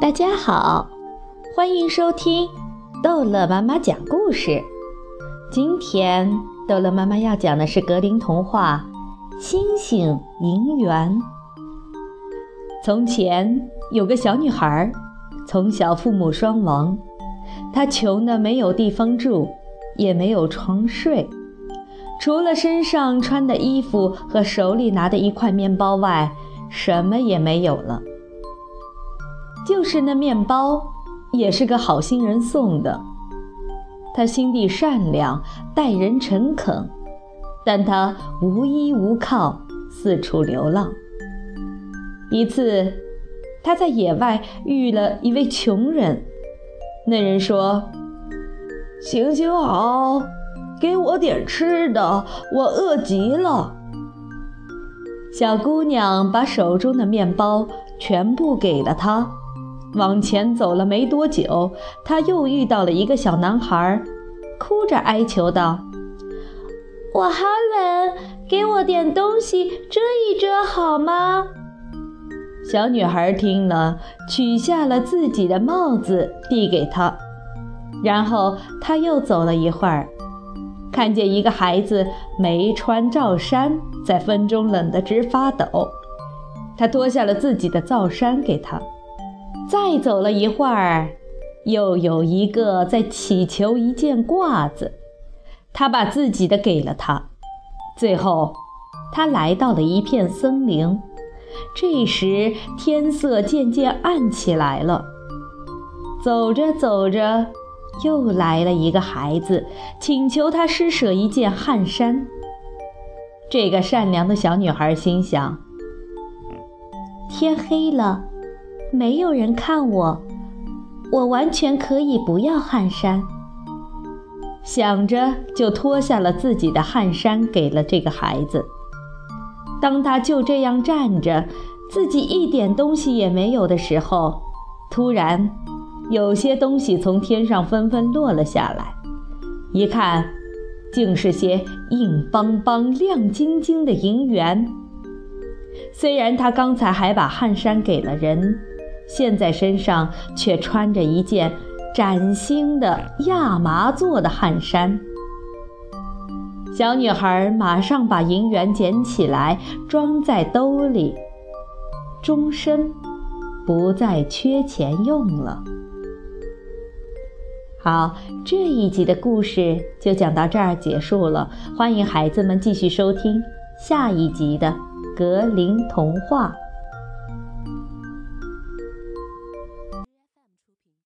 大家好，欢迎收听逗乐妈妈讲故事。今天逗乐妈妈要讲的是格林童话《星星银元》。从前有个小女孩，从小父母双亡，她穷的没有地方住，也没有床睡，除了身上穿的衣服和手里拿的一块面包外，什么也没有了。就是那面包，也是个好心人送的。他心地善良，待人诚恳，但他无依无靠，四处流浪。一次，他在野外遇了一位穷人。那人说：“行行好，给我点吃的，我饿极了。”小姑娘把手中的面包全部给了他。往前走了没多久，他又遇到了一个小男孩，哭着哀求道：“我好冷，给我点东西遮一遮好吗？”小女孩听了，取下了自己的帽子递给他，然后他又走了一会儿，看见一个孩子没穿罩衫，在风中冷得直发抖，他脱下了自己的罩衫给他。再走了一会儿，又有一个在乞求一件褂子，他把自己的给了他。最后，他来到了一片森林。这时天色渐渐暗起来了。走着走着，又来了一个孩子，请求他施舍一件汗衫。这个善良的小女孩心想：天黑了。没有人看我，我完全可以不要汗衫。想着，就脱下了自己的汗衫，给了这个孩子。当他就这样站着，自己一点东西也没有的时候，突然，有些东西从天上纷纷落了下来。一看，竟是些硬邦邦、亮晶晶的银元。虽然他刚才还把汗衫给了人。现在身上却穿着一件崭新的亚麻做的汗衫。小女孩马上把银元捡起来，装在兜里，终身不再缺钱用了。好，这一集的故事就讲到这儿结束了。欢迎孩子们继续收听下一集的《格林童话》。